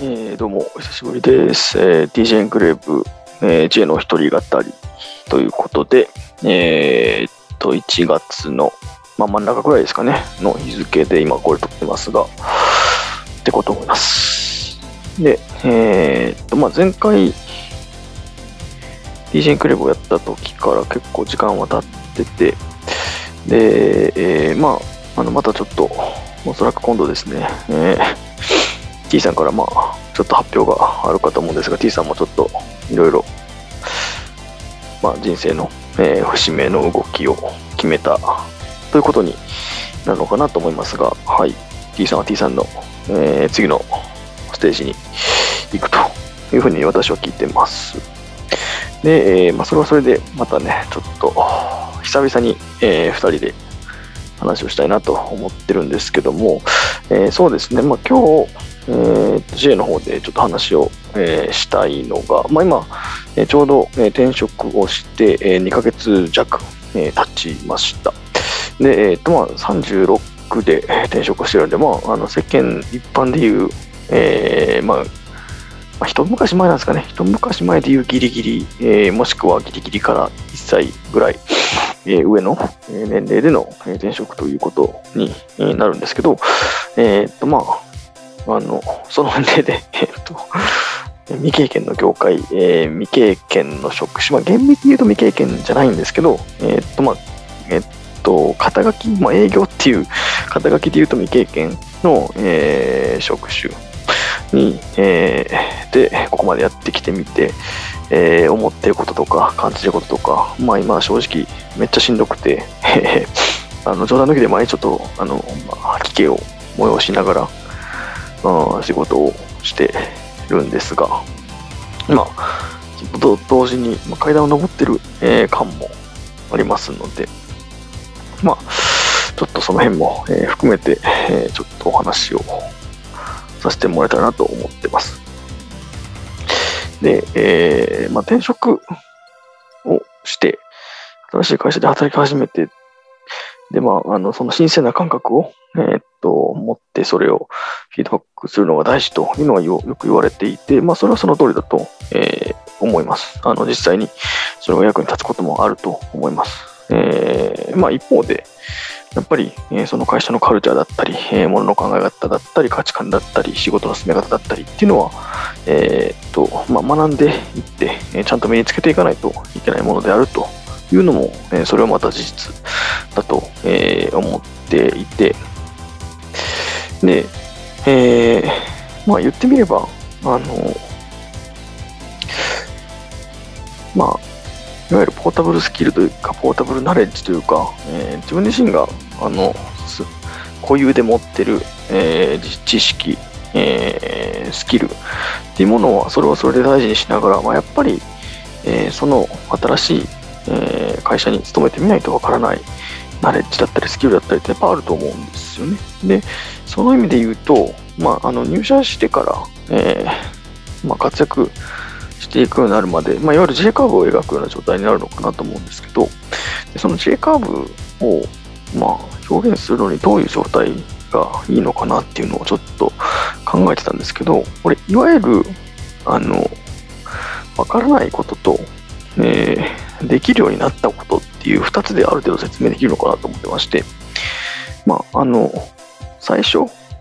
えー、どうも、お久しぶりです。えー、DJ エンクレーブ、えー、J の一人語りということで、えー、っと、1月の、まあ、真ん中くらいですかね、の日付で今これ撮ってますが、ってこと思います。で、えー、っと、まあ、前回、DJ エンクレーブをやった時から結構時間は経ってて、で、えー、まあ、あの、またちょっと、おそらく今度ですね、えー T さんからまあちょっと発表があるかと思うんですが T さんもちょっといろいろまあ人生の、えー節目の動きを決めたということになるのかなと思いますがはい。T さんは T さんの、えー次のステージに行くというふうに私は聞いてます。で、えーまあ、それはそれでまたねちょっと久々に、え2人で話をしたいなと思ってるんですけども、えーそうですね、まあ、今日、えーと J の方でちょっと話を、えーしたいのが、まあ、今、えーちょうど、えー転職をして、えー2ヶ月弱、えー経ちました。で、えーとまあ、36で転職してるんで、まあ、あの世間一般でいう、えーまあ、まあ、一昔前なんですかね、一昔前でいうギリギリ、えーもしくはギリギリから1歳ぐらい、えー上の年齢での転職ということになるんですけど、えーっと、まあ、あの、その年齢で、えっと、未経験の業界、えー未経験の職種、まあ、厳密に言うと未経験じゃないんですけど、えーっと、まあ、えーっと、肩書き、まあ、営業っていう肩書きで言うと未経験の、えー職種に、えーで、ここまでやってきてみて、えー思ってることとか感じてることとか、まあ今正直めっちゃしんどくて、あの冗談抜きで毎日ちょっとあの、まあ、吐き気を催しながら、うん仕事をしてるんですが、まあ、と同時に、まあ、階段を登ってる、えー感もありますので、まあ、ちょっとその辺も、えー含めて、えーちょっとお話をさせてもらえたらなと思ってます。で、えーまあ、転職をして、新しい会社で働き始めて、で、まあ、あの、その新鮮な感覚を、えーっと、持って、それをフィードバックするのが大事というのはよく言われていて、まあ、それはその通りだと、えー思います。あの、実際にそれが役に立つこともあると思います。えーまあ、一方で、やっぱり、えーその会社のカルチャーだったり、えー、ものの考え方だったり、価値観だったり、仕事の進め方だったりっていうのは、えーっと、まあ、学んでいって、えちゃんと身につけていかないといけないものであるというのも、えそれはまた事実だと、え思っていて、で、えーまあ言ってみれば、あの、まあ、いわゆるポータブルスキルというか、ポータブルナレッジというか、えー自分自身が、あの、固有で持ってる、えー知識、えースキルっていうものは、それはそれで大事にしながら、まあ、やっぱり、えその新しい、えー会社に勤めてみないとわからないナレッジだったりスキルだったりってやっぱあると思うんですよね。で、その意味で言うと、まあ、あの入社してから、えーまあ、活躍していくようになるまで、まあ、いわゆる J カーブを描くような状態になるのかなと思うんですけど、でその J カーブを、ま、表現するのにどういう状態がいいのかなっていうのをちょっと考えてたんですけど、これ、いわゆる、あの、わからないことと、えーできるようになったことっていう2つである程度説明できるのかなと思ってまして、まあ、あの、最初、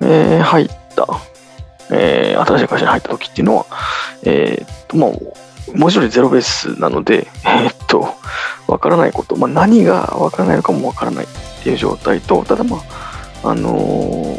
えー入った、えー新しい会社に入った時っていうのは、えーっと、まあ、文字通りゼロベースなので、えーっと、わからないこと、まあ、何がわからないのかもわからないっていう状態と、ただまあ、あの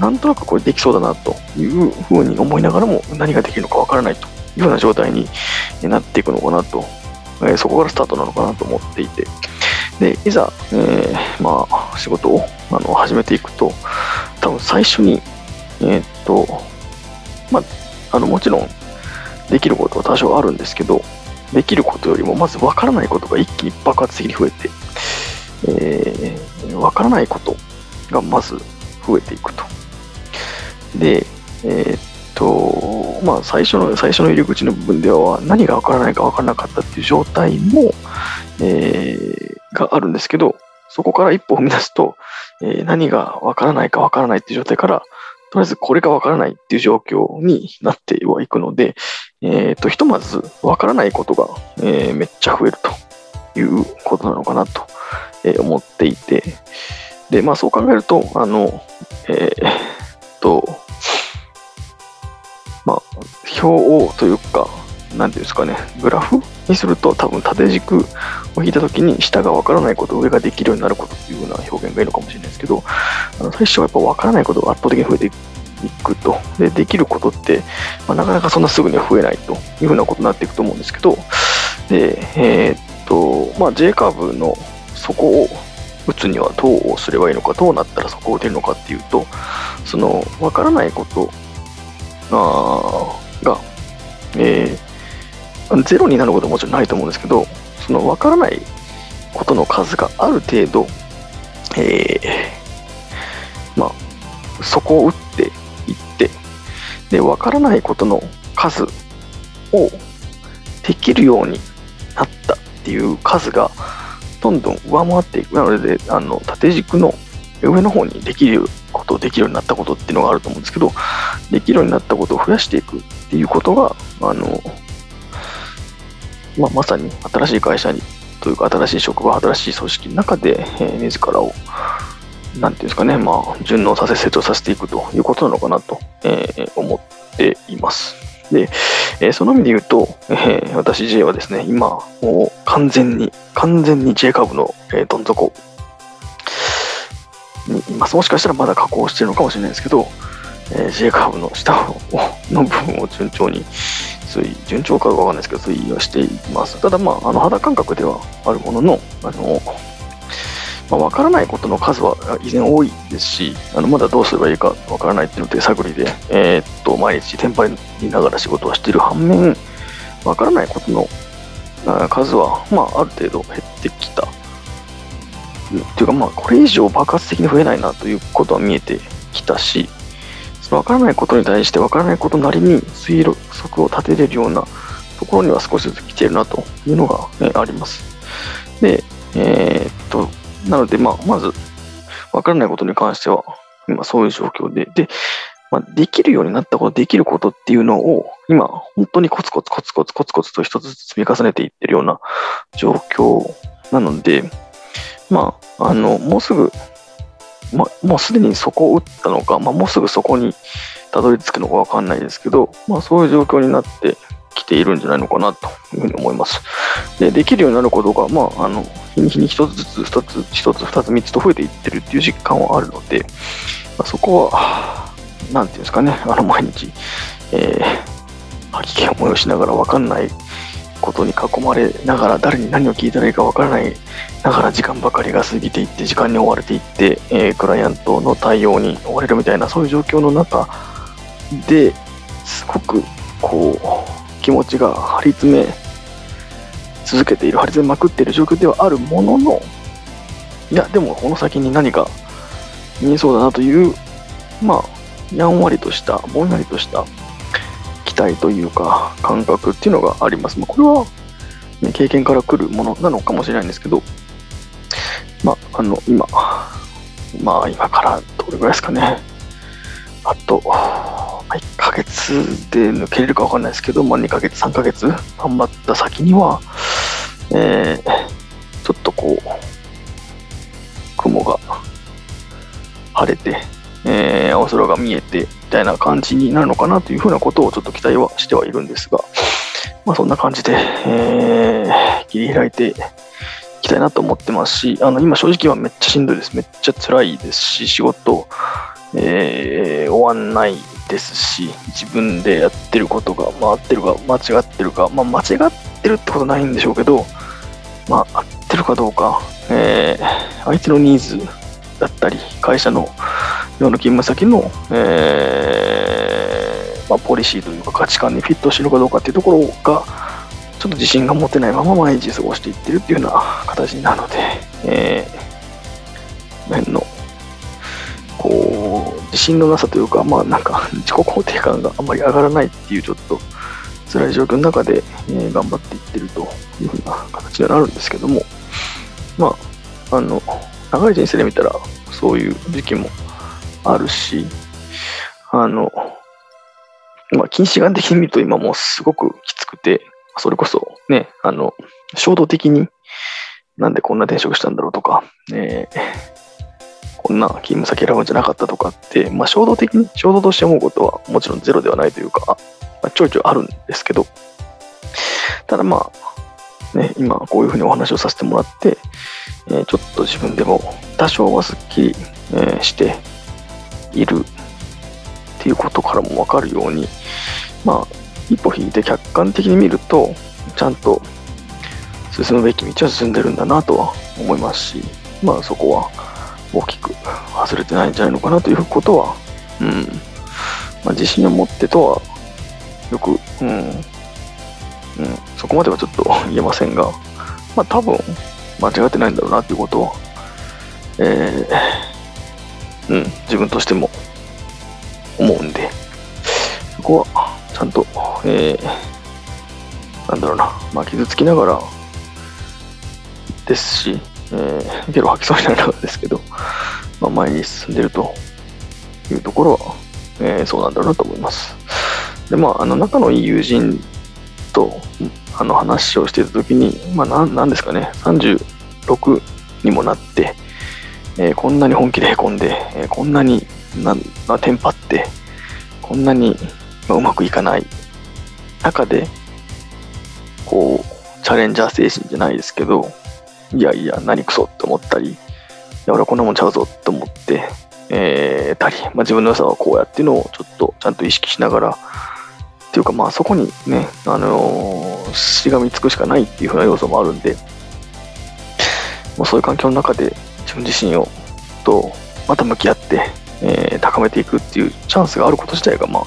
なんとなくこれできそうだなというふうに思いながらも何ができるのかわからないというような状態になっていくのかなと、えそこからスタートなのかなと思っていて、で、いざ、えーまあ、仕事をあの始めていくと、多分最初に、えーっと、まあ、あの、もちろん、できることは多少あるんですけど、できることよりも、まず分からないことが一気に爆発的に増えて、えー、分からないことがまず増えていくと。で、えーっと、まあ、最初の、最初の入り口の部分では、何が分からないか分からなかったっていう状態も、えーがあるんですけど、そこから一歩踏み出すと、えー何が分からないか分からないっていう状態から、とりあえずこれがわからないっていう状況になってはいくので、えっ、と、ひとまずわからないことが、えー、めっちゃ増えるということなのかなと、思っていて、で、まあそう考えると、あの、えー、と、表をというか、なんていうんですかね、グラフにすると多分縦軸を引いたときに下がわからないこと、上ができるようになることっていうような表現がいいのかもしれないですけど、あの最初はやっぱわからないことが圧倒的に増えていくと。で、できることって、まあ、なかなかそんなすぐには増えないというふうなことになっていくと思うんですけど、で、えー、っと、まあ、J カーブの底を打つにはどうすればいいのか、どうなったらそこを打てるのかっていうと、その、わからないことが、えー、ゼロになることはもちろんないと思うんですけど、そのわからないことの数がある程度、えー、まあ、そこを打っていって、で、わからないことの数をできるようになったっていう数が、どんどん上回っていく。なので、あの縦軸の上の方にできること、できるようになったことっていうのがあると思うんですけど、できるようになったことを増やしていくっていうことが、あの、まあ、まさに新しい会社に、というか新しい職場、新しい組織の中で、えー、自らを、なんていうんですかね、まあ、順応させ、成長させていくということなのかなと、えー、思っています。で、えー、その意味で言うと、えー、私 J はですね、今、もう完全に、完全に J 株の、えー、どん底にいます。もしかしたらまだ加工してるのかもしれないですけど、えー、J 株の下の部分を順調に推移、順調かわかんないですけど、推移はしています。ただ、まあ、あの肌感覚ではあるものの、あの、まあ、分からないことの数は依然多いですし、あのまだどうすればいいか分からないっていうの手探りで、えー、っと毎日テンパりながら仕事をしている反面、分からないことの数は、まあ、ある程度減ってきた。っていうか、まあ、これ以上爆発的に増えないなということは見えてきたし、分からないことに対して分からないことなりに推測を立てれるようなところには少しずつ来ているなというのが、ね、あります。で、えー、っと、なので、まあ、まず、わからないことに関しては、今そういう状況で、で、まあ、できるようになったこと、できることっていうのを、今、本当にコツコツコツコツコツコツと一つずつ積み重ねていってるような状況なので、まあ、あの、もうすぐ、ま、もうすでにそこを打ったのか、まあ、もうすぐそこにたどり着くのかわかんないですけど、まあ、そういう状況になってきているんじゃないのかなというふうに思います。で、できるようになることが、まあ、あの、日に日に一つずつ、一つ、一つ、二つ、三つと増えていってるっていう実感はあるので、まあ、そこは、なんていうんですかね、あの、毎日、えー、吐き気を催しながら分かんないことに囲まれながら、誰に何を聞いたらいいか分からないながら時間ばかりが過ぎていって、時間に追われていって、えー、クライアントの対応に追われるみたいな、そういう状況の中ですごく、こう、気持ちが張り詰め続けている、張り詰めまくっている状況ではあるものの、いや、でもこの先に何か見えそうだなという、まあ、やんわりとした、ぼんやりとした待というか、感覚っていうのがあります。まあ、これは、ね、経験から来るものなのかもしれないんですけど、まあ、あの、今、まあ、今からどれぐらいですかね。あと、1ヶ月で抜けれるか分かんないですけど、まあ、2ヶ月、3ヶ月頑張った先には、えー、ちょっとこう、雲が晴れて、えー、青空が見えて、みたいな感じになるのかなというふうなことをちょっと期待はしてはいるんですが、まあそんな感じで、えー、切り開いていきたいなと思ってますし、あの、今正直はめっちゃしんどいです。めっちゃ辛いですし、仕事、えー、終わんないですし、自分でやってることが回ってるか間違ってるか、まあ間違ってるってことないんでしょうけど、まあ合ってるかどうか、えー、相手のニーズだったり、会社の世の勤務先の、えー、まあ、ポリシーというか価値観にフィットしてるかどうかっていうところが、ちょっと自信が持てないまま毎日過ごしていってるっていうような形なので、えー、辺のこう、自信のなさというか、まあなんか自己肯定感があんまり上がらないっていうちょっと辛い状況の中で、えー、頑張っていってるというふうな形にはなるんですけども、まあ、あの、長い人生で見たらそういう時期もあるし、あの、まあ、近視眼的に見ると今もうすごくきつくて、それこそね、あの、衝動的になんでこんな転職したんだろうとか、えー、こんな勤務先選ぶんじゃなかったとかって、まあ、衝動的に、衝動として思うことはもちろんゼロではないというか、まあ、ちょいちょいあるんですけど、ただまあ、ね、今こういうふうにお話をさせてもらって、えー、ちょっと自分でも多少はすっきり、えー、しているっていうことからもわかるように、まあ、一歩引いて客観的に見ると、ちゃんと進むべき道は進んでるんだなとは思いますし、まあそこは大きく外れてないんじゃないのかなということは、うん、まあ、自信を持ってとはよく、うん、うん、そこまではちょっと言えませんが、まあ多分間違ってないんだろうなということは、えー、うん、自分としても思うんで、そこはちゃんと、えー、なんだろうな、まあ傷つきながら、ですし、えー、ゲロ吐きそうになるがらですけど、まあ、前に進んでるというところは、えー、そうなんだろうなと思います。で、まあ、あの仲のいい友人とあの話をしていたときに、まあ、なんですかね、36にもなって、えー、こんなに本気でへこんで、えー、こんなにな、まあ、テンパって、こんなに、まあ、うまくいかない。中で、こう、チャレンジャー精神じゃないですけど、いやいや、何クソって思ったり、いや、俺はこんなもんちゃうぞって思って、えー、たり、まあ、自分の良さはこうやっていうのをちょっとちゃんと意識しながら、っていうかまあそこにね、あのー、しがみつくしかないっていうふうな要素もあるんで、もうそういう環境の中で自分自身をとまた向き合って、えー、高めていくっていうチャンスがあること自体がま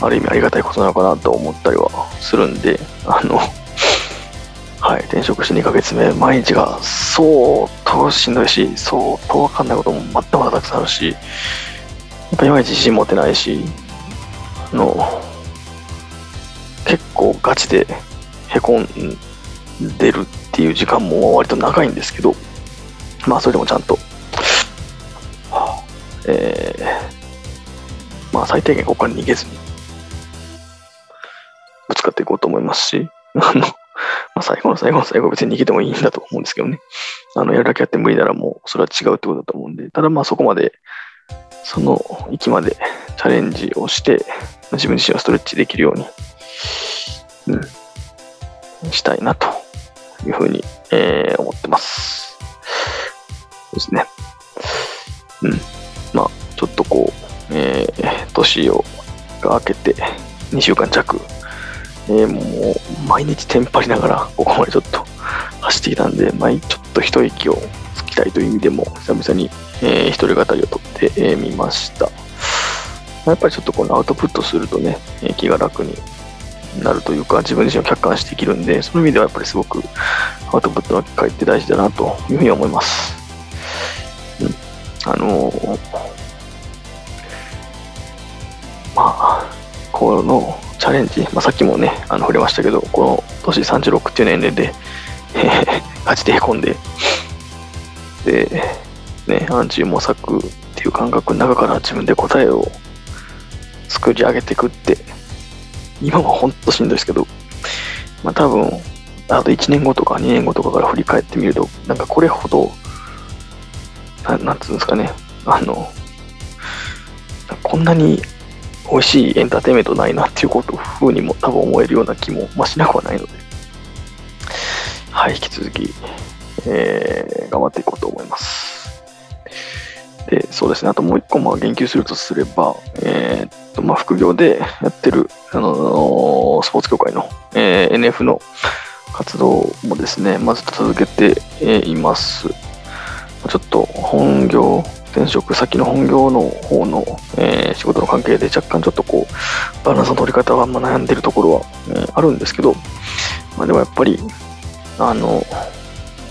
あ、ある意味ありがたいことなのかなと思ったりはするんで、あの、はい、転職して2ヶ月目、毎日が相当しんどいし、相当わかんないこともまだまだたくさんあるし、やっぱいまいち自信持てないし、あの、結構ガチでへこんでるっていう時間も割と長いんですけど、まあそれでもちゃんと、えー、まあ最低限ここから逃げずに、ぶつかっていこうと思いますし、あの、まあ、最後の最後の最後別に逃げてもいいんだと思うんですけどね。あの、やるだけやって無理ならもうそれは違うってことだと思うんで、ただまあそこまで、その域までチャレンジをして、自分自身をストレッチできるように、うん、したいなというふうに、えー、思ってます。うですね。うん。まあ、ちょっとこう、えー、年をが明けて2週間弱、えー、もう毎日テンパりながらここまでちょっと走ってきたんで、まあ、ちょっと一息をつきたいという意味でも久々に、えー、一人語りをとってみ、ました。やっぱりちょっとこのアウトプットするとね、えー、気が楽になるというか、自分自身を客観視できるんで、その意味ではやっぱりすごくアウトプットの機会って大事だなというふうに思います。あのー、まあ、このチャレンジ、まあ、さっきもね、あの触れましたけど、この年36っていう年齢で、えー、ガチでへこんで、で、ね、暗中模索っていう感覚の中から自分で答えを作り上げていくって、今はほんとしんどいですけど、まあ多分、あと1年後とか2年後とかから振り返ってみると、なんかこれほど、ななんつうんですかね、あの、こんなに美味しいエンターテインメントないなっていうこと風にも多分思えるような気も、まあ、しなくはないので、はい、引き続き、えー、頑張っていこうと思います。で、そうですね、あともう一個、まあ、言及するとすれば、えー、っと、まあ、副業でやってる、あのスポーツ協会の、えー、NF の活動もですね、まず続けています。ちょっと本業転職先の本業の方の、えー、仕事の関係で若干ちょっとこう、バランスの取り方はあんま悩んでるところは、え、あるんですけど、まあでもやっぱり、あの、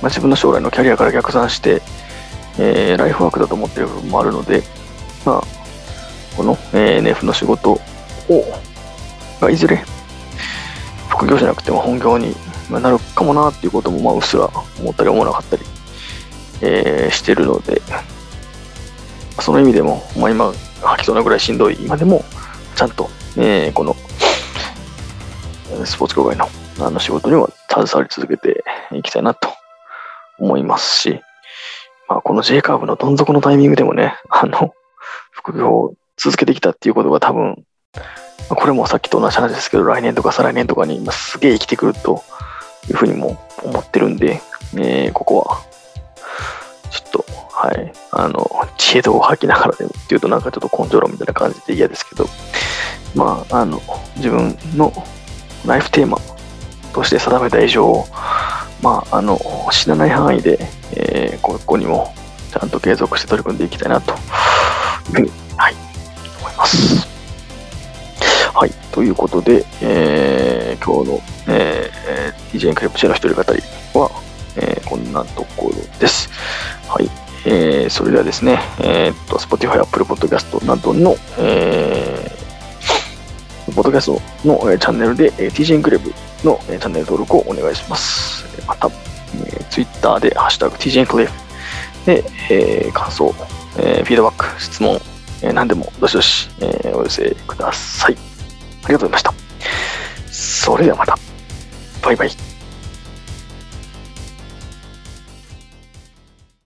まあ、自分の将来のキャリアから逆算して、えー、ライフワークだと思ってる部分もあるので、まあ、この、え NF の仕事を、がいずれ、副業じゃなくても本業になるかもなっていうことも、まあ、うっすら思ったり思わなかったり、えー、してるので、その意味でも、まあ、今、吐きそうなぐらいしんどい今でも、ちゃんと、えー、この、スポーツ協会のあの仕事には携わり続けていきたいなと思いますし、まあ、この J カーブのどん底のタイミングでもね、あの、副業を続けてきたっていうことが多分、これもさっきと同じ話ですけど、来年とか再来年とかに今すげえ生きてくるというふうにも思ってるんで、えー、ここは、はい、あの、知恵度を吐きながらでもっていうとなんかちょっと根性論みたいな感じで嫌ですけど、まあ、あの、自分のライフテーマとして定めた以上、まあ、あの、死なない範囲で、えー、ここにもちゃんと継続して取り組んでいきたいなと。いうふうに、はい、思います。はい、ということで、えー、今日の、えー、DJ クレプチェの一人語りは、えー、こんなところです。はい、えー、それではですね、えー、っと、Spotify、Apple Podcast などの、えー、ポッドキャストの、えー、チャンネルで、えー、TJ エンクレブの、えー、チャンネル登録をお願いします。また、えー、Twitter で、ハッシュタグ TJ エンクレブで、えー、感想、えー、フィードバック、質問、えー、何でもどしどし、えー、お寄せください。ありがとうございました。それではまた。バイバイ。